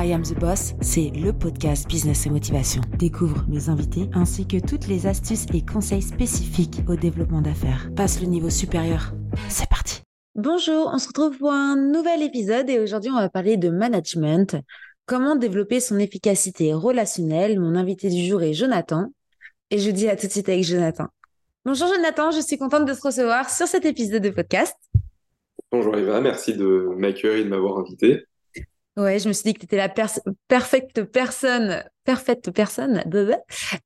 I Am the Boss, c'est le podcast Business et Motivation. Découvre mes invités ainsi que toutes les astuces et conseils spécifiques au développement d'affaires. Passe le niveau supérieur. C'est parti. Bonjour, on se retrouve pour un nouvel épisode et aujourd'hui on va parler de management. Comment développer son efficacité relationnelle? Mon invité du jour est Jonathan et je dis à tout de suite avec Jonathan. Bonjour Jonathan, je suis contente de te recevoir sur cet épisode de podcast. Bonjour Eva, merci de m'accueillir et de m'avoir invité. Ouais, je me suis dit que tu étais la parfaite personne, parfaite personne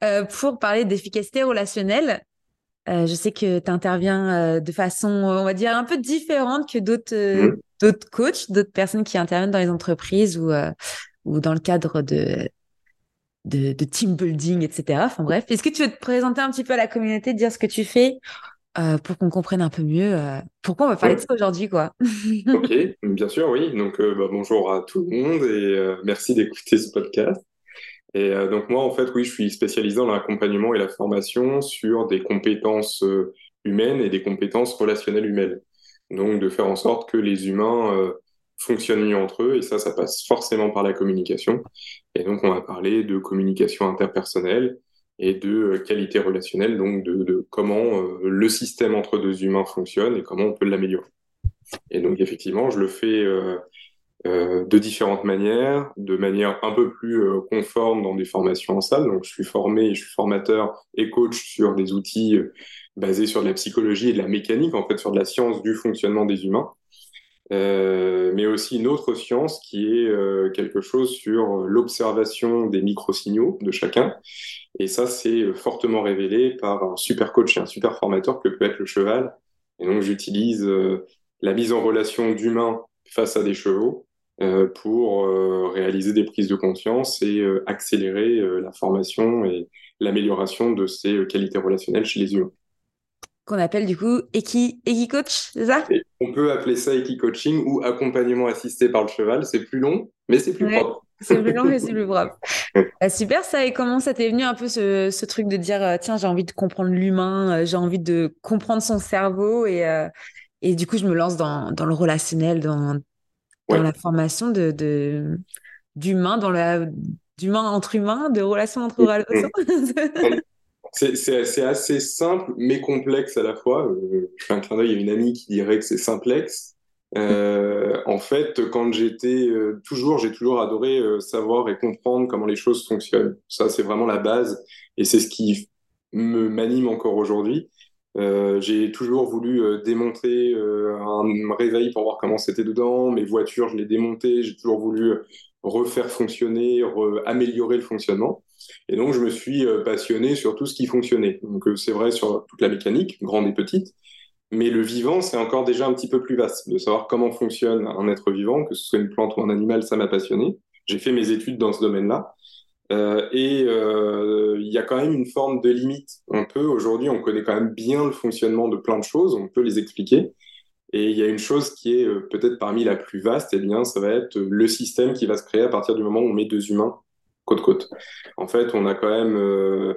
euh, pour parler d'efficacité relationnelle. Euh, je sais que tu interviens euh, de façon, on va dire, un peu différente que d'autres mmh. d'autres coachs, d'autres personnes qui interviennent dans les entreprises ou, ou dans le cadre de, de, de team building, etc. Enfin bref, est-ce que tu veux te présenter un petit peu à la communauté, dire ce que tu fais? Euh, pour qu'on comprenne un peu mieux euh, pourquoi on va parler de ça aujourd'hui, quoi. ok, bien sûr, oui. Donc, euh, bah, bonjour à tout le monde et merci d'écouter ce podcast. Et donc, moi, en fait, oui, je suis spécialisé dans l'accompagnement et la formation sur des compétences humaines et des compétences relationnelles humaines. Donc, de faire en sorte que les humains fonctionnent mieux entre eux, et ça, ça passe forcément par la communication. Et donc, on va parler de communication interpersonnelle, et de euh, qualité relationnelle, donc de, comment euh, le système entre deux humains fonctionne et comment on peut l'améliorer. Et donc effectivement, je le fais euh, de différentes manières, de manière un peu plus conforme dans des formations en salle. Donc je suis formé, je suis formateur et coach sur des outils basés sur de la psychologie et de la mécanique, en fait sur de la science du fonctionnement des humains. mais aussi une autre science qui est quelque chose sur l'observation des micro-signaux de chacun et ça, c'est euh, fortement révélé par un super coach et un super formateur que peut être le cheval. Et donc, j'utilise euh, la mise en relation d'humains face à des chevaux euh, pour réaliser des prises de conscience et accélérer la formation et l'amélioration de ces qualités relationnelles chez les humains. Qu'on appelle du coup Eki, Coach, c'est ça? On peut appeler ça Eki Coaching ou accompagnement assisté par le cheval. C'est plus long, mais c'est plus propre. C'est plus long et c'est plus propre. Bah, super ça. Et comment ça t'est venu un peu ce, truc de dire euh, tiens j'ai envie de comprendre l'humain, euh, j'ai envie de comprendre son cerveau et, euh, et du coup je me lance dans, dans le relationnel, dans, dans la formation de, de d'humain, dans la d'humain entre humains, de relation entre relations. c'est assez simple mais complexe à la fois. Je fais un clin d'œil à une amie qui dirait que c'est simplexe. Euh, en fait, quand j'étais euh, toujours, j'ai toujours adoré euh, savoir et comprendre comment les choses fonctionnent. Ça, c'est vraiment la base et c'est ce qui me m'anime encore aujourd'hui. j'ai toujours voulu démonter un réveil pour voir comment c'était dedans. Mes voitures, je les démontais. J'ai toujours voulu refaire fonctionner, améliorer le fonctionnement. Et donc, je me suis passionné sur tout ce qui fonctionnait. Donc, c'est vrai sur toute la mécanique, grande et petite. Mais le vivant, c'est encore déjà un petit peu plus vaste. De savoir comment fonctionne un être vivant, que ce soit une plante ou un animal, ça m'a passionné. J'ai fait mes études dans ce domaine-là. Euh, et euh, il y a quand même une forme de limite. On peut, aujourd'hui, on connaît quand même bien le fonctionnement de plein de choses, on peut les expliquer. Et il y a une chose qui est euh, peut-être parmi la plus vaste, et eh bien, ça va être le système qui va se créer à partir du moment où on met deux humains côte-côte. En fait, on a quand même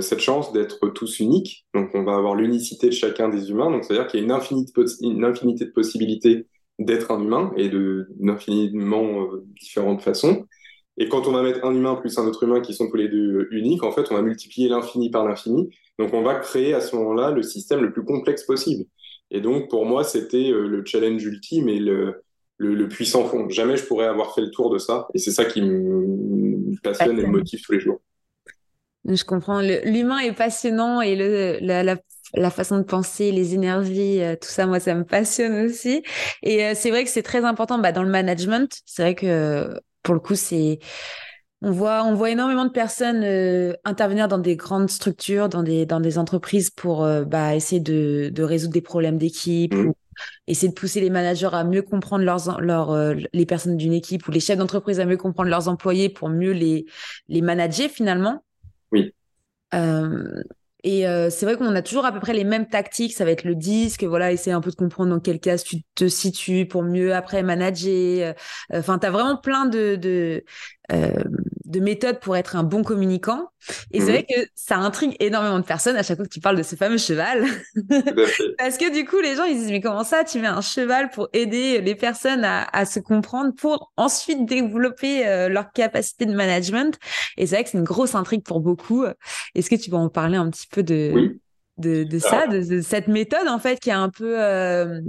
cette chance d'être tous uniques. Donc, on va avoir l'unicité de chacun des humains. Donc, c'est-à-dire qu'il y a une infinité, de possibilités d'être un humain et d'infiniment euh, différentes façons. Et quand on va mettre un humain plus un autre humain qui sont tous les deux uniques, en fait, on va multiplier l'infini par l'infini. Donc, on va créer à ce moment-là le système le plus complexe possible. Et donc, pour moi, c'était euh, le challenge ultime et le, le, puissant fond. Jamais je pourrais avoir fait le tour de ça. Et c'est ça qui me passionne et me motive tous les jours. Je comprends. L'humain est passionnant et le, la, la, la, façon de penser, les énergies, euh, tout ça, moi, ça me passionne aussi. Et euh, c'est vrai que c'est très important bah, dans le management. C'est vrai que pour le coup, c'est on voit, on voit énormément de personnes euh, intervenir dans des grandes structures, dans des, dans des entreprises pour bah, essayer de, de résoudre des problèmes d'équipe mmh. ou essayer de pousser les managers à mieux comprendre leurs, leurs, les personnes d'une équipe ou les chefs d'entreprise à mieux comprendre leurs employés pour mieux les, les manager finalement. Oui. Et c'est vrai qu'on a toujours à peu près les mêmes tactiques. Ça va être le disque, voilà, essayer un peu de comprendre dans quel cas tu te situes pour mieux après manager. Enfin, tu as vraiment plein de, de méthodes pour être un bon communicant. Et c'est Mhm. vrai que ça intrigue énormément de personnes à chaque fois que tu parles de ce fameux cheval. Parce que du coup, les gens, ils disent, mais comment ça, tu mets un cheval pour aider les personnes à, à se comprendre, pour ensuite développer euh, leur capacité de management? Et c'est vrai que c'est une grosse intrigue pour beaucoup. Est-ce que tu peux en parler un petit peu de, Oui. de, de ça, de, de cette méthode, en fait, qui est un peu, euh,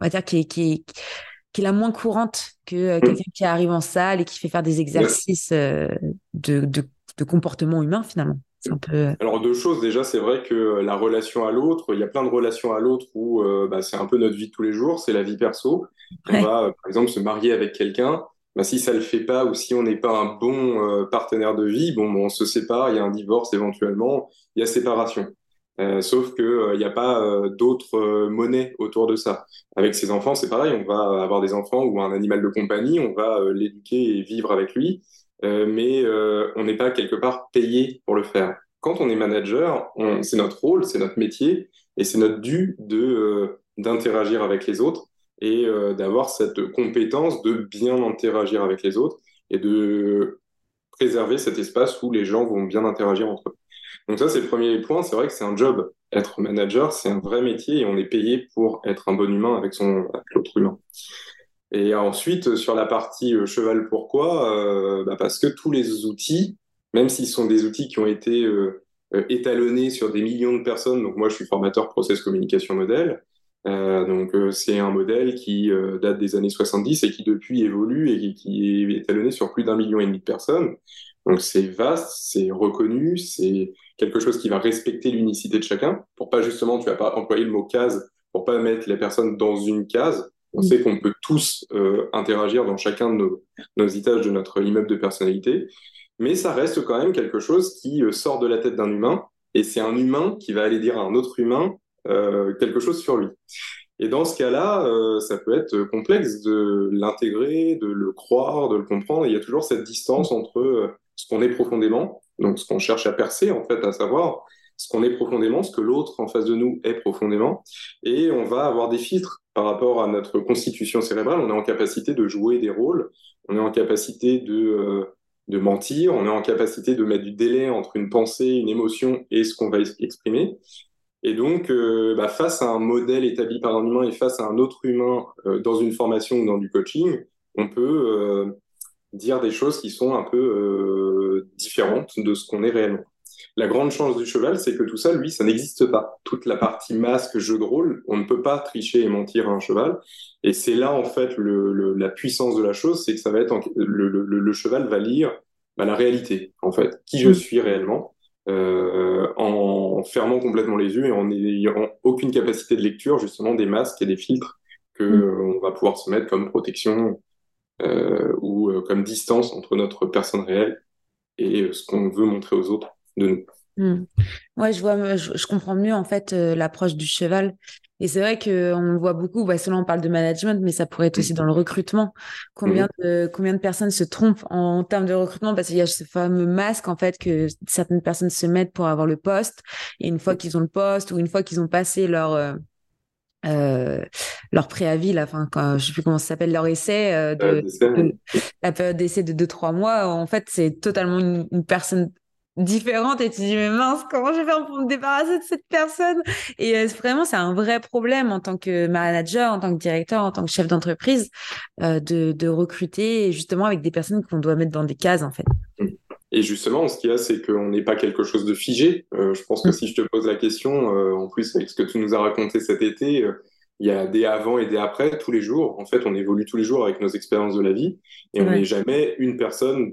on va dire, qui est, qui est, qui est la moins courante que euh, quelqu'un qui arrive en salle et qui fait faire des exercices euh, de, de, de comportement humain, finalement. Un peu... euh, Alors deux choses, déjà c'est vrai que la relation à l'autre, il y a plein de relations à l'autre où euh, bah, c'est un peu notre vie de tous les jours, c'est la vie perso. On Ouais. va par exemple se marier avec quelqu'un, bah, si ça le fait pas ou si on n'est pas un bon partenaire de vie, bon, on se sépare, il y a un divorce éventuellement, il y a séparation. Euh, sauf que euh, il n'y a pas euh, d'autres euh, monnaies autour de ça. Avec ses enfants, c'est pareil, on va avoir des enfants ou un animal de compagnie, on va euh, l'éduquer et vivre avec lui, euh, mais euh, on n'est pas quelque part payé pour le faire. Quand on est manager, c'est notre rôle, c'est notre métier, et c'est notre dû de euh, d'interagir avec les autres et euh, d'avoir cette compétence de bien interagir avec les autres et de préserver cet espace où les gens vont bien interagir entre eux. Donc ça, c'est le premier point. C'est vrai que c'est un job. Être manager, c'est un vrai métier et on est payé pour être un bon humain avec son avec l'autre humain. Et ensuite, sur la partie euh, cheval, pourquoi euh, bah Parce que tous les outils, même s'ils sont des outils qui ont été euh, étalonnés sur des millions de personnes, donc moi je suis formateur process communication modèle, donc c'est un modèle qui date des années 70 et qui depuis évolue et qui est étalonné sur plus d'un million et demi de personnes. Donc c'est vaste, c'est reconnu, c'est quelque chose qui va respecter l'unicité de chacun, pour pas justement, tu vas pas employer le mot case, pour pas mettre les personnes dans une case. On Mm. sait qu'on peut tous euh, interagir dans chacun de nos, nos étages de notre immeuble de personnalité, mais ça reste quand même quelque chose qui euh, sort de la tête d'un humain, et c'est un humain qui va aller dire à un autre humain euh, quelque chose sur lui. Et dans ce cas-là, euh, ça peut être complexe de l'intégrer, de le croire, de le comprendre. Et il y a toujours cette distance entre euh, ce qu'on est profondément, donc ce qu'on cherche à percer en fait, à savoir ce qu'on est profondément, ce que l'autre en face de nous est profondément, et on va avoir des filtres par rapport à notre constitution cérébrale. On est en capacité de jouer des rôles, on est en capacité de euh, de mentir, on est en capacité de mettre du délai entre une pensée, une émotion et ce qu'on va exprimer. Et donc, euh, bah, face à un modèle établi par un humain et face à un autre humain euh, dans une formation ou dans du coaching, on peut dire des choses qui sont un peu euh, différentes de ce qu'on est réellement. La grande chance du cheval, c'est que tout ça, lui, ça n'existe pas. Toute la partie masque, jeu de rôle, on ne peut pas tricher et mentir à un cheval. Et c'est là, en fait, le, le, la puissance de la chose, c'est que ça va être en, le, cheval va lire bah, la réalité, en fait, qui je suis réellement, euh, en fermant complètement les yeux et en n'ayant aucune capacité de lecture, justement, des masques et des filtres que mm. on va pouvoir se mettre comme protection euh, ou euh, comme distance entre notre personne réelle et ce qu'on veut montrer aux autres de nous. Mmh. Ouais, je vois, je, je, comprends mieux en fait euh, l'approche du cheval. Et c'est vrai que on le voit beaucoup. Bah, selon on parle de management, mais ça pourrait être aussi dans le recrutement. Combien de combien de personnes se trompent en, en termes de recrutement? Parce qu'il y a ce fameux masque en fait que certaines personnes se mettent pour avoir le poste. Et une fois qu'ils ont le poste ou une fois qu'ils ont passé leur euh, euh, leur préavis, là, enfin, quand, je sais plus comment ça s'appelle, leur essai, euh, de, de, la période d'essai de 2-3 mois, en fait, c'est totalement une, une, personne différente et tu dis, mais mince, comment je vais faire pour me débarrasser de cette personne? Et euh, vraiment, c'est un vrai problème en tant que manager, en tant que directeur, en tant que chef d'entreprise, de, de recruter justement avec des personnes qu'on doit mettre dans des cases, en fait. Et justement, ce qu'il y a, c'est qu'on n'est pas quelque chose de figé. Euh, je pense que si je te pose la question, euh, en plus avec ce que tu nous as raconté cet été, euh, il y a des avant et des après tous les jours. En fait, on évolue tous les jours avec nos expériences de la vie et on n'est jamais une personne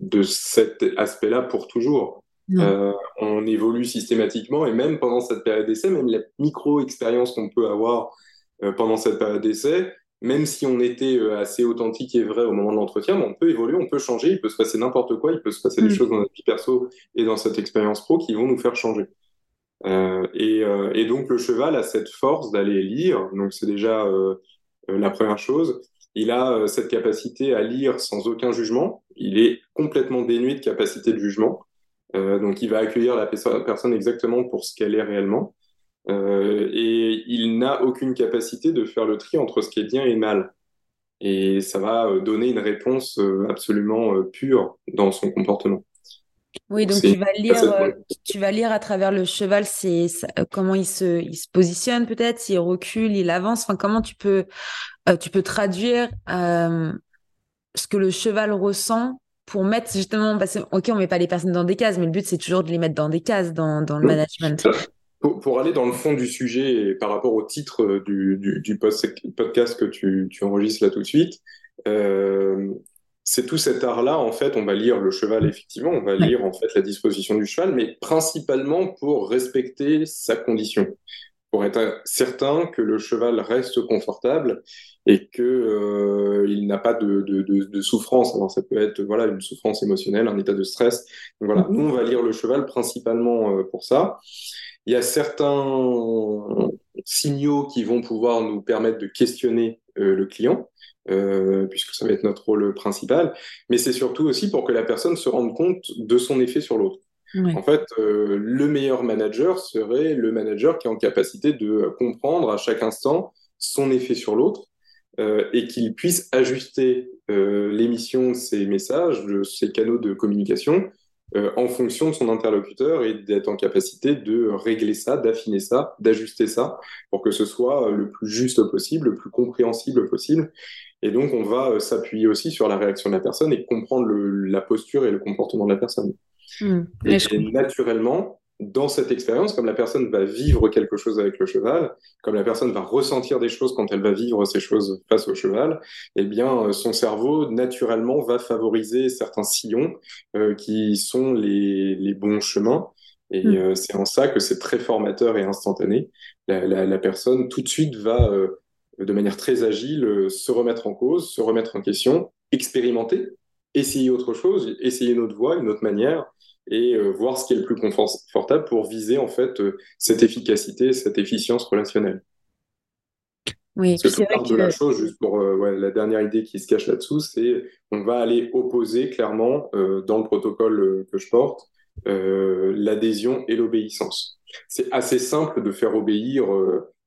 de cet aspect-là pour toujours. On évolue systématiquement et même pendant cette période d'essai, même la micro-expérience qu'on peut avoir pendant cette période d'essai, même si on était euh, assez authentique et vrai au moment de l'entretien, on peut évoluer, on peut changer, il peut se passer n'importe quoi, il peut se passer mmh. des choses dans notre vie perso et dans cette expérience pro qui vont nous faire changer. Euh, et, euh, et, donc le cheval a cette force d'aller lire, donc c'est déjà euh, la première chose. Il a cette capacité à lire sans aucun jugement. Il est complètement dénué de capacité de jugement. donc il va accueillir la personne exactement pour ce qu'elle est réellement. Euh, et il n'a aucune capacité de faire le tri entre ce qui est bien et mal. et ça va donner une réponse absolument pure dans son comportement. Oui, donc tu vas lire, euh, tu vas lire à travers le cheval, c'est euh, comment il se, il se positionne peut-être, s'il recule, il avance. Enfin, comment tu peux, euh, tu peux traduire ce que le cheval ressent pour mettre justement, parce que, ok, on met pas les personnes dans des cases, mais le but c'est toujours de les mettre dans des cases dans, dans le management. Pour, aller dans le fond du sujet et par rapport au titre du, du, du podcast que tu, tu enregistres là tout de suite, euh, c'est tout cet art-là, en fait, on va lire le cheval, effectivement, on va lire en fait la disposition du cheval, mais principalement pour respecter sa condition, pour être certain que le cheval reste confortable et que euh, il n'a pas de, de, de, souffrance. Alors ça peut être voilà une souffrance émotionnelle, un état de stress. Donc voilà, nous on va lire le cheval principalement euh, pour ça. Il y a certains signaux qui vont pouvoir nous permettre de questionner euh, le client. Euh, puisque ça va être notre rôle principal, mais c'est surtout aussi pour que la personne se rende compte de son effet sur l'autre. En fait, euh, le meilleur manager serait le manager qui est en capacité de comprendre à chaque instant son effet sur l'autre euh, et qu'il puisse ajuster l'émission de ses messages, de ses canaux de communication en fonction de son interlocuteur et d'être en capacité de régler ça, d'affiner ça, d'ajuster ça pour que ce soit le plus juste possible, le plus compréhensible possible et donc, on va euh, s'appuyer aussi sur la réaction de la personne et comprendre la posture et le comportement de la personne. Hmm. Et, naturellement, dans cette expérience, comme la personne va vivre quelque chose avec le cheval, comme la personne va ressentir des choses quand elle va vivre ces choses face au cheval, eh bien, euh, son cerveau, naturellement, va favoriser certains sillons euh, qui sont les, bons chemins. Et hmm. c'est en ça que c'est très formateur et instantané. La, personne, tout de suite, va de manière très agile, euh, se remettre en cause, se remettre en question, expérimenter, essayer autre chose, essayer une autre voie, une autre manière, et euh, voir ce qui est le plus confortable pour viser en fait euh, cette efficacité, cette efficience relationnelle. Oui, c'est vrai que... de la chose, juste pour la dernière idée qui se cache là-dessous, c'est on va aller opposer clairement dans le protocole que je porte l'adhésion et l'obéissance. C'est assez simple de faire obéir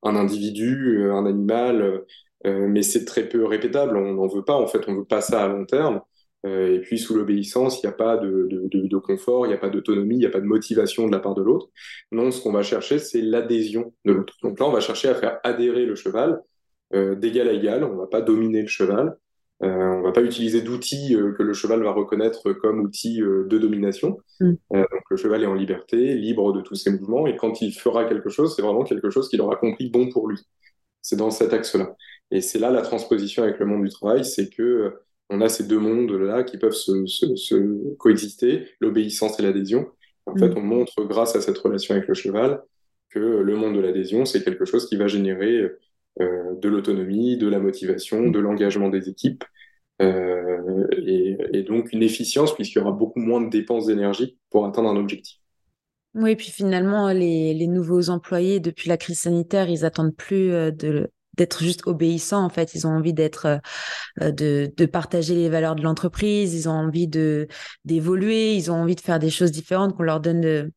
un individu, euh, un animal, euh, mais c'est très peu répétable. On n'en veut pas, en fait, on veut pas ça à long terme. Euh, et puis sous l'obéissance, il n'y a pas de, de, de confort, il n'y a pas d'autonomie, il n'y a pas de motivation de la part de l'autre. Non, ce qu'on va chercher, c'est l'adhésion de l'autre. Donc là, on va chercher à faire adhérer le cheval euh, d'égal à égal. On ne va pas dominer le cheval. Euh, on ne va pas utiliser d'outils euh, que le cheval va reconnaître comme outils de domination. Mm. donc le cheval est en liberté, libre de tous ses mouvements, et quand il fera quelque chose, c'est vraiment quelque chose qu'il aura compris bon pour lui. C'est dans cet axe-là. Et c'est là la transposition avec le monde du travail, c'est que on a ces deux mondes-là qui peuvent se, coexister, l'obéissance et l'adhésion. En fait, mm. on montre grâce à cette relation avec le cheval que le monde de l'adhésion, c'est quelque chose qui va générer de l'autonomie, de la motivation, de l'engagement des équipes, euh, et, donc une efficience puisqu'il y aura beaucoup moins de dépenses d'énergie pour atteindre un objectif. Oui, puis finalement, les, les, nouveaux employés, depuis la crise sanitaire, ils attendent plus euh, de d'être juste obéissants en fait ils ont envie d'être euh, de, de partager les valeurs de l'entreprise ils ont envie de d'évoluer ils ont envie de faire des choses différentes qu'on leur donne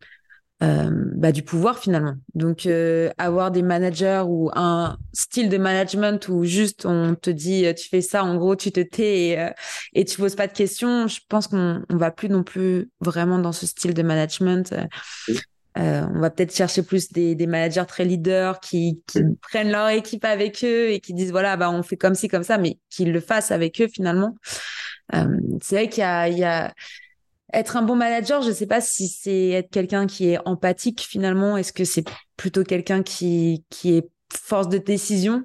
euh, bah, du pouvoir finalement. Donc euh, avoir des managers ou un style de management où juste on te dit tu fais ça, en gros tu te tais et, et tu poses pas de questions, je pense qu'on on va plus non plus vraiment dans ce style de management. On va peut-être chercher plus des, des, managers très leaders qui, qui prennent leur équipe avec eux et qui disent voilà bah on fait comme ci comme ça, mais qu'ils le fassent avec eux finalement. c'est vrai qu'il y a, il y a être un bon manager, je ne sais pas si c'est être quelqu'un qui est empathique finalement. Est-ce que c'est plutôt quelqu'un qui, qui est force de décision?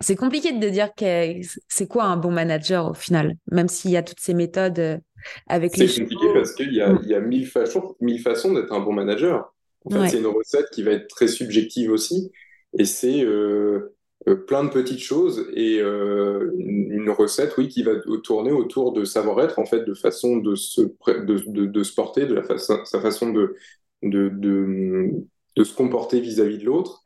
C'est compliqué de dire que c'est quoi un bon manager au final, même s'il y a toutes ces méthodes euh, avec les. C'est compliqué parce qu'il y a, il y a mille, façons, mille façons d'être un bon manager. En fait, c'est une recette qui va être très subjective aussi. Et c'est euh, euh, plein de petites choses et euh, une, recette, oui, qui va tourner autour de savoir-être, en fait, de façon de se, de, de, de se porter, de la sa façon de, de, se comporter vis-à-vis de l'autre.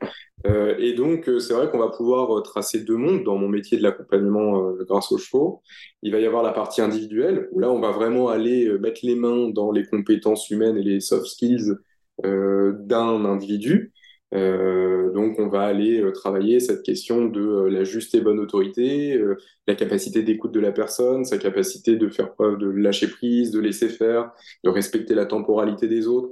Euh, et donc, c'est vrai qu'on va pouvoir tracer deux mondes dans mon métier de l'accompagnement euh, grâce aux chevaux. Il va y avoir la partie individuelle, où là, on va vraiment aller mettre les mains dans les compétences humaines et les soft skills d'un individu. Euh, donc, on va aller euh, travailler cette question de euh, la juste et bonne autorité, la capacité d'écoute de la personne, sa capacité de faire preuve de lâcher prise, de laisser faire, de respecter la temporalité des autres,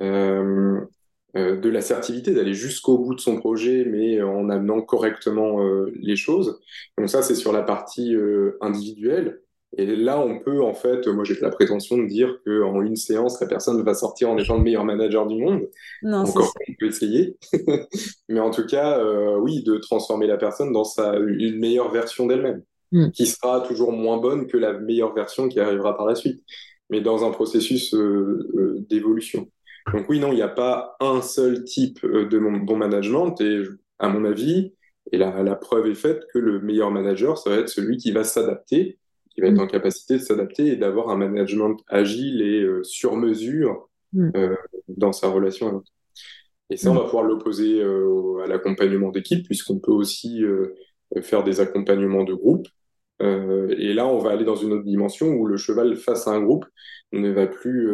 de l'assertivité, d'aller jusqu'au bout de son projet, mais en amenant correctement les choses. Donc ça, c'est sur la partie individuelle. Et là, on peut, en fait, moi j'ai la prétention de dire qu'en une séance, la personne va sortir en étant le meilleur manager du monde. Non, Encore, on peut essayer. Mais en tout cas, euh, oui, de transformer la personne dans sa, une meilleure version d'elle-même, mm. qui sera toujours moins bonne que la meilleure version qui arrivera par la suite, mais dans un processus euh, euh, d'évolution. Donc oui, non, il n'y a pas un seul type de bon management. Et à mon avis, et la, la preuve est faite que le meilleur manager, ça va être celui qui va s'adapter qui va être mm. en capacité de s'adapter et d'avoir un management agile et euh, sur mesure mm. euh, dans sa relation à l'autre. Et ça, on va pouvoir l'opposer euh, à l'accompagnement d'équipe, puisqu'on peut aussi faire des accompagnements de groupe. et là, on va aller dans une autre dimension où le cheval face à un groupe ne va plus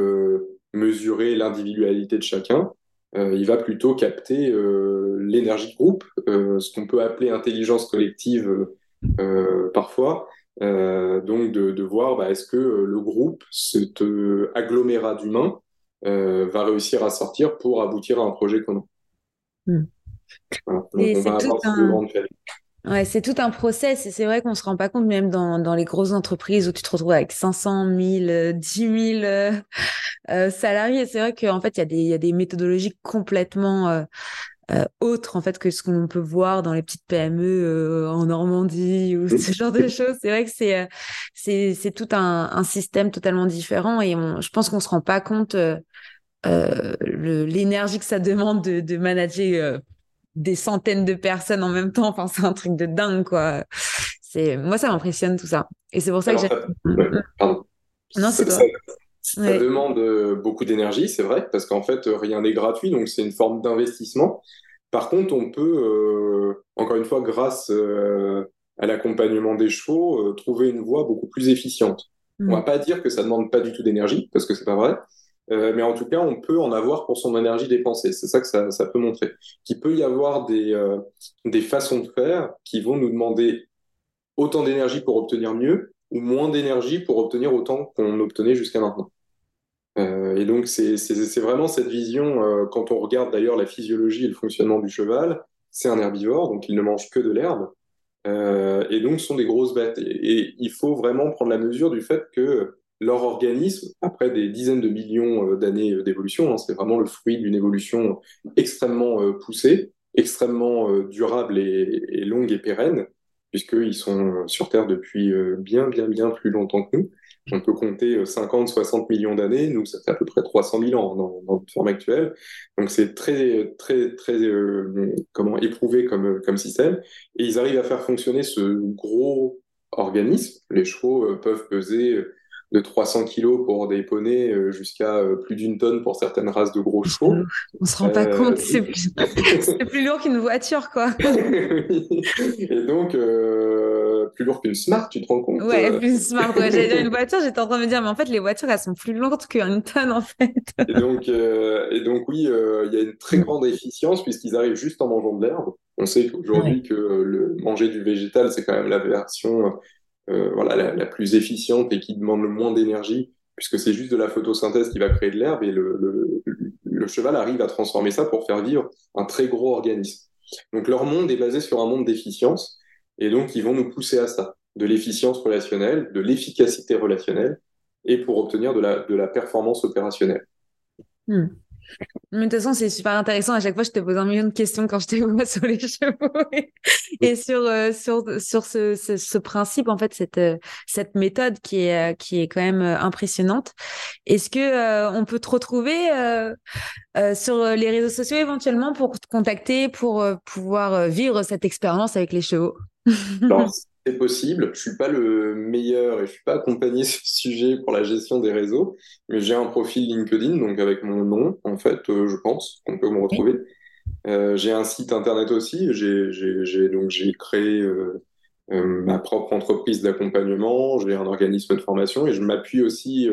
mesurer l'individualité de chacun, il va plutôt capter l'énergie de groupe, ce qu'on peut appeler intelligence collective parfois, euh, donc de, de voir bah, est-ce que euh, le groupe, cet agglomérat d'humains, euh, va réussir à sortir pour aboutir à un projet commun. Voilà. Donc, on va avoir un... Ouais, c'est tout un process et c'est vrai qu'on se rend pas compte même dans, dans les grosses entreprises où tu te retrouves avec 500 000, 10 000 euh, salariés. C'est vrai qu'en fait, il y, a des, y a des méthodologies complètement euh, euh, autre en fait que ce qu'on peut voir dans les petites PME euh, en Normandie ou ce genre de choses. C'est vrai que c'est euh, c'est c'est tout un, un, système totalement différent et on, je pense qu'on se rend pas compte l'énergie que ça demande de, de manager des centaines de personnes en même temps. Enfin, c'est un truc de dingue quoi. C'est moi ça m'impressionne tout ça et c'est pour ça que j'ai. Non, c'est Ça demande euh, beaucoup d'énergie, c'est vrai, parce qu'en fait, rien n'est gratuit, donc c'est une forme d'investissement. Par contre, on peut, euh, encore une fois, grâce euh, à l'accompagnement des chevaux, trouver une voie beaucoup plus efficiente. On va mm. pas dire que ça demande pas du tout d'énergie, parce que c'est pas vrai. mais en tout cas, on peut en avoir pour son énergie dépensée. C'est ça que ça, ça, peut montrer. Qu'il peut y avoir des, des façons de faire qui vont nous demander autant d'énergie pour obtenir mieux ou moins d'énergie pour obtenir autant qu'on obtenait jusqu'à maintenant. Euh, et donc, c'est vraiment cette vision, euh, quand on regarde d'ailleurs la physiologie et le fonctionnement du cheval, c'est un herbivore, donc il ne mange que de l'herbe, euh, et donc sont des grosses bêtes. Et, il faut vraiment prendre la mesure du fait que leur organisme, après des dizaines de millions d'années d'évolution, hein, c'est vraiment le fruit d'une évolution extrêmement poussée, extrêmement durable et, longue et pérenne, puisqu'ils sont sur Terre depuis bien, bien, bien plus longtemps que nous on peut compter 50, euh, 60 millions d'années. Nous, ça fait à peu près 300 000 ans dans, notre forme actuelle. Donc, c'est très, très, très, euh, comment, éprouvé comme, comme système. Et ils arrivent à faire fonctionner ce gros organisme. Les chevaux euh, peuvent peser de 300 kilos pour des poneys euh, jusqu'à euh, plus d'une tonne pour certaines races de gros chevaux. On se rend pas euh, compte, c'est plus... plus... lourd qu'une voiture, quoi. Et donc, plus lourd qu'une Smart, tu te rends compte Ouais, plus Smart. Ouais. J'allais dire une voiture, j'étais en train de me dire, mais en fait, les voitures, elles sont plus lourdes qu'une tonne, en fait. et, donc, et donc, oui, il y a une très grande efficience puisqu'ils arrivent juste en mangeant de l'herbe. On sait qu'aujourd'hui que le manger du végétal, c'est quand même la version euh, voilà, la, plus efficiente et qui demande le moins d'énergie, puisque c'est juste de la photosynthèse qui va créer de l'herbe et le, le, le, cheval arrive à transformer ça pour faire vivre un très gros organisme. Donc leur monde est basé sur un monde d'efficience et donc ils vont nous pousser à ça, de l'efficience relationnelle, de l'efficacité relationnelle et pour obtenir de la, de la performance opérationnelle. Hmm. Mais de toute façon, c'est super intéressant. À chaque fois, je te pose un million de questions quand je te vois sur les chevaux et sur euh, sur sur ce, ce, ce, principe en fait cette euh, cette méthode qui est euh, qui est quand même impressionnante. Est-ce que on peut te retrouver sur les réseaux sociaux éventuellement pour te contacter pour pouvoir vivre cette expérience avec les chevaux? C'est possible. Je suis pas le meilleur et je suis pas accompagné sur ce sujet pour la gestion des réseaux, mais j'ai un profil LinkedIn, donc avec mon nom, en fait, euh, je pense qu'on peut me retrouver. Euh, j'ai un site internet aussi. J'ai donc j'ai créé euh, ma propre entreprise d'accompagnement. J'ai un organisme de formation et je m'appuie aussi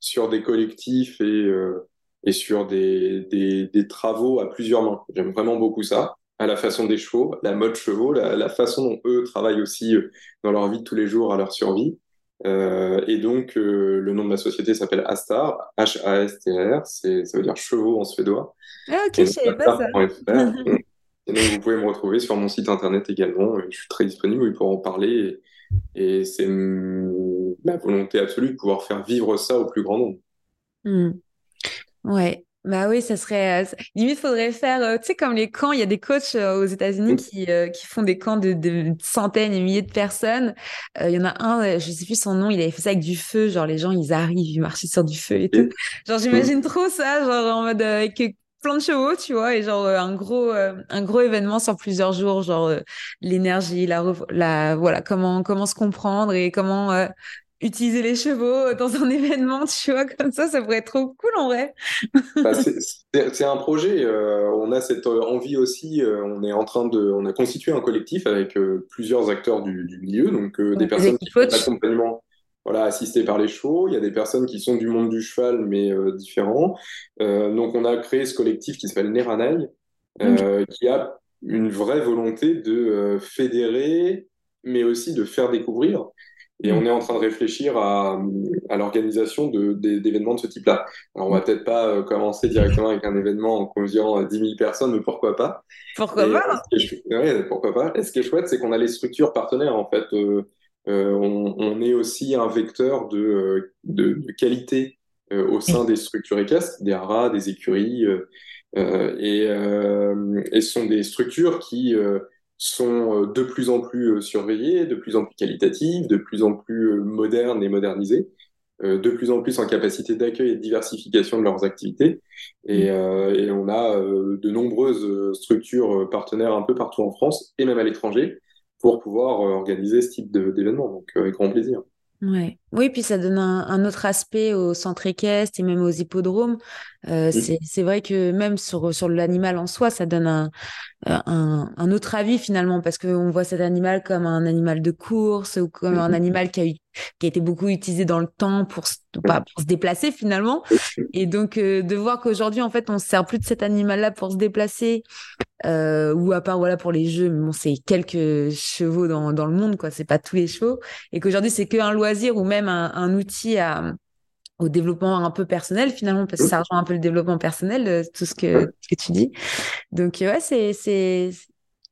sur des collectifs et et sur des, des, des travaux à plusieurs mains. J'aime vraiment beaucoup ça à la façon des chevaux, la mode chevaux, la, la, façon dont eux travaillent aussi dans leur vie de tous les jours à leur survie. Euh, et donc, euh, le nom de ma société s'appelle Astar, H-A-S-T-R, ça veut dire chevaux en suédois. Ah, ok, je savais pas ça. et donc, vous pouvez me retrouver sur mon site internet également. Je suis très disponible pour en parler. Et, c'est ma volonté absolue de pouvoir faire vivre ça au plus grand nombre. Hmm. Ouais, bah oui, ça serait. Euh, limite, faudrait faire. Euh, tu sais, comme les camps, il y a des coachs euh, aux États-Unis qui, qui font des camps de, de, centaines et milliers de personnes. Il y en a un, je sais plus son nom, il avait fait ça avec du feu. Genre, les gens, ils arrivent, ils marchent sur du feu et tout. Genre, j'imagine trop ça, genre en mode avec plein de chevaux, tu vois, et genre un gros, un gros événement sur plusieurs jours, genre l'énergie, la, la, voilà, comment, comment se comprendre et comment utiliser les chevaux dans un événement, tu vois, comme ça, ça pourrait être trop cool en vrai. Bah, c'est un projet. Euh, on a cette euh, envie aussi. Euh, on est en train de, on a constitué un collectif avec plusieurs acteurs du, du milieu, donc des personnes qui font l'accompagnement, voilà, assistés par les chevaux. Il y a des personnes qui sont du monde du cheval, mais différents. donc, on a créé ce collectif qui s'appelle Neranai, qui a une vraie volonté de fédérer, mais aussi de faire découvrir. Et on mm. est en train de réfléchir à, à l'organisation d'événements de, de, ce type-là. Alors, on va peut-être pas euh, commencer directement avec un événement en conviant 10 000 personnes, mais pourquoi pas? Pourquoi pas? Oui, pourquoi pas? Et ce qui est chouette, c'est qu'on a les structures partenaires, en fait. Euh, euh on, on, est aussi un vecteur de, euh, de, de qualité euh, au sein des structures équestres, des haras, des écuries, et, et ce sont des structures qui sont euh, de plus en plus euh, surveillées, de plus en plus qualitatives, de plus en plus euh, modernes et modernisées, de plus en plus en capacité d'accueil et de diversification de leurs activités. Et, mmh. et on a de nombreuses structures partenaires un peu partout en France et même à l'étranger pour pouvoir organiser ce type d'événements. Donc, avec grand plaisir. Ouais. Oui, puis ça donne un, un, autre aspect au centre équestre et même aux hippodromes. Euh, mmh. C'est vrai que même sur, sur l'animal en soi, ça donne un, un, un, autre avis finalement, parce qu'on voit cet animal comme un animal de course ou comme un mmh. animal qui a, eu, qui a été beaucoup utilisé dans le temps pour, pas, pour se déplacer finalement. Et donc euh, de voir qu'aujourd'hui, en fait, on se sert plus de cet animal-là pour se déplacer, euh, ou à part voilà pour les jeux, mais bon, c'est quelques chevaux dans, dans le monde, quoi. C'est pas tous les chevaux, et qu'aujourd'hui c'est qu'un loisir ou même un, un outil à, au développement un peu personnel finalement, parce que ça rejoint un peu le développement personnel, euh, tout ce que, ce que tu dis. Donc ouais, c'est c'est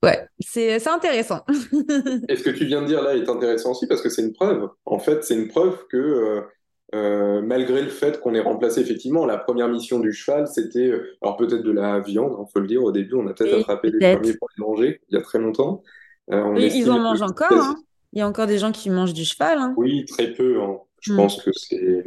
ouais, c'est intéressant. et ce que tu viens de dire là est intéressant aussi parce que c'est une preuve. En fait, c'est une preuve que euh, euh, malgré le fait qu'on ait remplacé effectivement la première mission du cheval, c'était euh, alors peut-être de la viande, on peut le dire. Au début, on a peut-être attrapé les premiers pour les manger il y a très longtemps. Euh, ils en mangent encore. Hein. Il y a encore des gens qui mangent du cheval. Hein. Oui, très peu. Hein. Je hmm. pense que c'est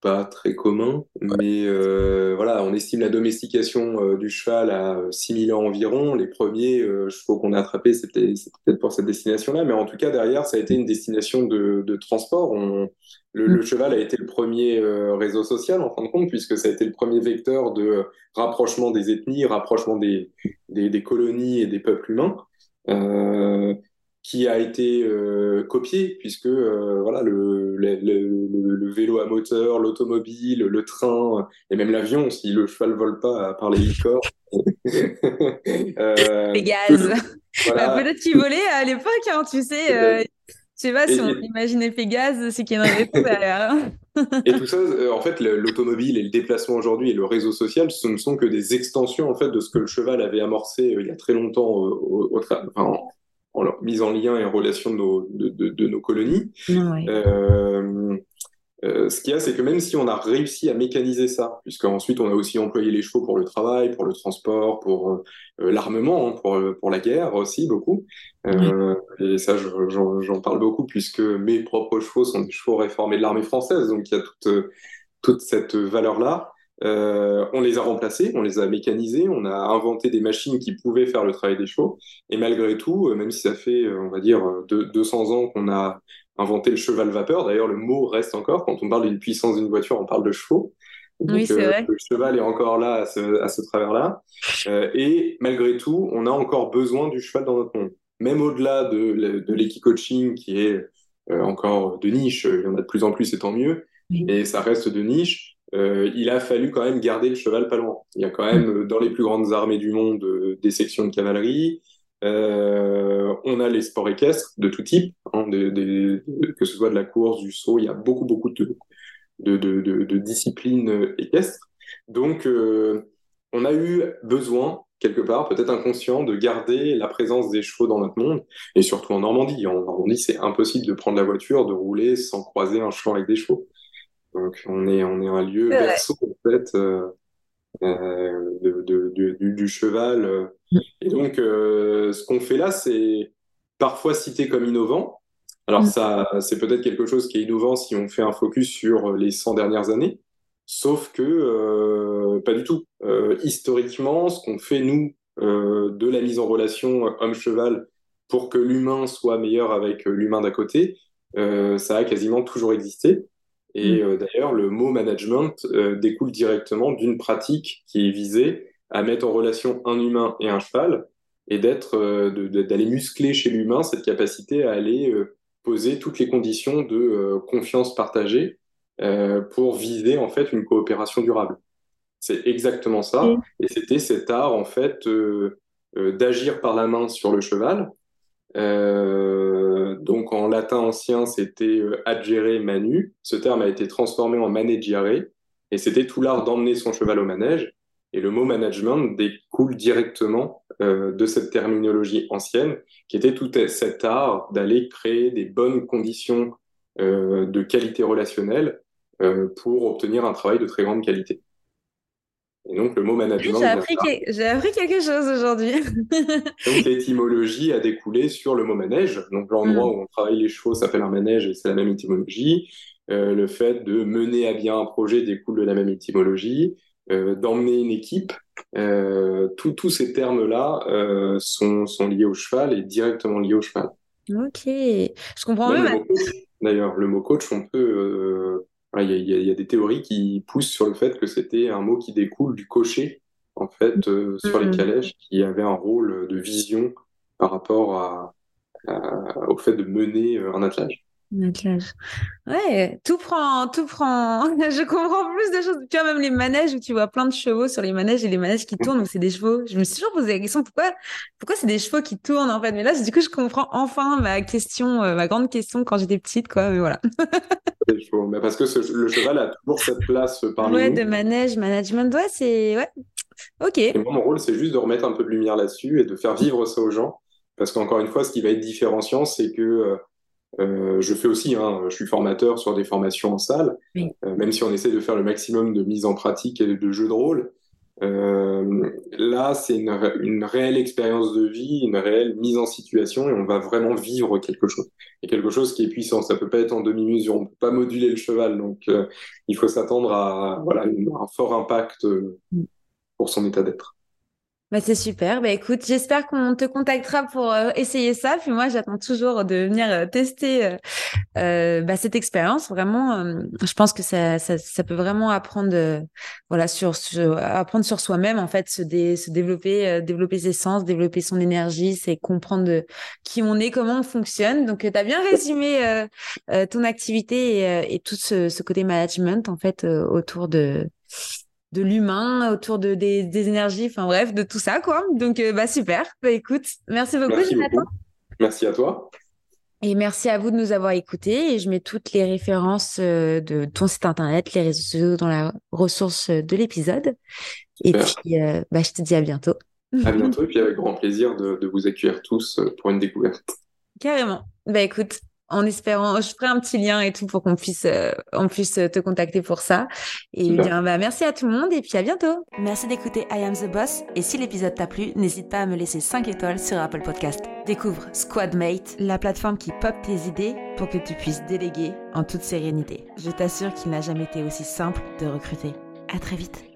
pas très commun, mais euh, voilà, on estime la domestication euh, du cheval à 6000 ans environ. Les premiers euh, chevaux qu'on a attrapés, c'était peut-être pour cette destination-là, mais en tout cas, derrière, ça a été une destination de, de transport. On, le, le, mm. cheval a été le premier euh, réseau social, en fin de compte, puisque ça a été le premier vecteur de rapprochement des ethnies, rapprochement des, des, des colonies et des peuples humains. Qui a été euh, copié, puisque euh, voilà, le, le, le, le, vélo à moteur, l'automobile, le train, et même l'avion, si le cheval vole pas, à part les licornes. euh, Pégase. Voilà. Bah, Peut-être qu'il volait à l'époque, hein, tu sais. Euh, je sais pas si on imaginait Pégase, c'est qu'il y en avait tout derrière. et tout ça, en fait, l'automobile et le déplacement aujourd'hui et le réseau social, ce ne sont que des extensions en fait de ce que le cheval avait amorcé il y a très longtemps au, au, enfin, en leur mise en lien et en relation de nos, de, de, de nos colonies. Euh, euh, ce qu'il y a, c'est que même si on a réussi à mécaniser ça, puisqu'ensuite on a aussi employé les chevaux pour le travail, pour le transport, pour euh, l'armement, hein, pour, pour la guerre aussi beaucoup, euh, et ça j'en parle beaucoup puisque mes propres chevaux sont des chevaux réformés de l'armée française, donc il y a toute, toute cette valeur-là. Euh, on les a remplacés, on les a mécanisés, on a inventé des machines qui pouvaient faire le travail des chevaux. Et malgré tout, euh, même si ça fait, euh, on va dire, 200 ans qu'on a inventé le cheval vapeur, d'ailleurs le mot reste encore, quand on parle d'une puissance d'une voiture, on parle de chevaux. oui, c'est vrai. Le cheval est encore là à ce, à ce travers-là. et malgré tout, on a encore besoin du cheval dans notre monde. Même au-delà de, de l'équi-coaching qui est encore de niche, il y en a de plus en plus et tant mieux, et ça reste de niche il a fallu quand même garder le cheval pas loin. Il y a quand même dans les plus grandes armées du monde des sections de cavalerie. on a les sports équestres de tout type, hein, que ce soit de la course, du saut. Il y a beaucoup beaucoup de, de, de disciplines équestres. Donc on a eu besoin quelque part, peut-être inconscient, de garder la présence des chevaux dans notre monde, et surtout en Normandie. En Normandie, c'est impossible de prendre la voiture, de rouler sans croiser un champ avec des chevaux. Donc on est, on est un lieu berceau, en fait, euh, euh, de, du, cheval. Mm. Et donc, euh, ce qu'on fait là, c'est parfois cité comme innovant. Alors mm. ça, c'est peut-être quelque chose qui est innovant si on fait un focus sur les 100 dernières années. Sauf que euh, pas du tout. Euh, historiquement, ce qu'on fait nous euh, de la mise en relation homme-cheval pour que l'humain soit meilleur avec l'humain d'à côté, ça a quasiment toujours existé. Et mm. d'ailleurs, le mot management découle directement d'une pratique qui est visée à mettre en relation un humain et un cheval et d'être, d'aller muscler chez l'humain cette capacité à aller poser toutes les conditions de confiance partagée euh, pour viser en fait une coopération durable. C'est exactement ça. Et c'était cet art en fait euh, euh, d'agir par la main sur le cheval. Donc en latin ancien, c'était agere manu. Ce terme a été transformé en maneggiare et c'était tout l'art d'emmener son cheval au manège. Et le mot management découle directement de cette terminologie ancienne, qui était tout cet art d'aller créer des bonnes conditions de qualité relationnelle euh, pour obtenir un travail de très grande qualité. Et donc le mot management. J'ai appris, appris, quelque chose aujourd'hui. donc l'étymologie a découlé sur le mot manège. Donc l'endroit mm. où on travaille les chevaux s'appelle un manège et c'est la même étymologie. Euh, le fait de mener à bien un projet découle de la même étymologie. Euh, d'emmener une équipe, euh, tous ces termes-là sont, sont, liés au cheval et directement liés au cheval. Ok, je comprends même. D'ailleurs, le mot coach, on peut il y, a des théories qui poussent sur le fait que c'était un mot qui découle du cocher, en fait, euh, sur les mm. calèches, qui avait un rôle de vision par rapport au fait de mener euh, un attelage. Ouais, tout prend, tout prend. Je comprends plus de choses. Tu vois, même les manèges où tu vois plein de chevaux sur les manèges et les manèges qui tournent, donc c'est des chevaux. Je me suis toujours posé la question pourquoi, pourquoi c'est des chevaux qui tournent en fait? Mais là, du coup, je comprends enfin ma question, euh, ma grande question quand j'étais petite, quoi. Mais voilà. Mais parce que le cheval a toujours cette place parmi ouais, de manège, management. Ouais, c'est ouais. Ok. Et moi, mon rôle, c'est juste de remettre un peu de lumière là-dessus et de faire vivre ça aux gens. Parce qu'encore une fois, ce qui va être différenciant, c'est que euh, euh, je fais aussi, hein, je suis formateur sur des formations en salle, euh, même si on essaie de faire le maximum de mise en pratique et de jeux de rôle. Euh, là, c'est une, une, réelle expérience de vie, une réelle mise en situation, et on va vraiment vivre quelque chose. Et quelque chose qui est puissant. Ça peut pas être en demi-mesure, on peut pas moduler le cheval, donc il faut s'attendre à voilà, un fort impact mm. pour son état d'être. Bah, c'est super. Bah, écoute, j'espère qu'on te contactera pour euh, essayer ça. Puis moi, j'attends toujours de venir euh, tester euh, euh, bah, cette expérience. Vraiment, je pense que ça, ça, ça, peut vraiment apprendre, voilà, sur, sur, apprendre sur soi-même en fait, se, dé, se développer, développer ses sens, développer son énergie, c'est comprendre qui on est, comment on fonctionne. Donc, tu as bien résumé ton activité et, et tout ce, ce, côté management en fait autour de de l'humain, autour de, des, des, énergies, enfin bref, de tout ça, quoi. Donc, euh, bah super. Bah écoute, merci beaucoup, merci Jonathan. Merci à toi. Et merci à vous de nous avoir écoutés. Et je mets toutes les références euh, de ton site internet, les réseaux sociaux dans la ressource de l'épisode. Et puis, euh, bah, je te dis à bientôt. À bientôt. et puis, avec grand plaisir de, de vous accueillir tous pour une découverte. Carrément. Bah écoute, en espérant, je ferai un petit lien et tout pour qu'on puisse, euh, on puisse te contacter pour ça. Et bien, bah, merci à tout le monde et puis à bientôt. Merci d'écouter I Am the Boss. Et si l'épisode t'a plu, n'hésite pas à me laisser 5 étoiles sur Apple Podcast. Découvre Squadmate, la plateforme qui pop tes idées pour que tu puisses déléguer en toute sérénité. Je t'assure qu'il n'a jamais été aussi simple de recruter. À très vite.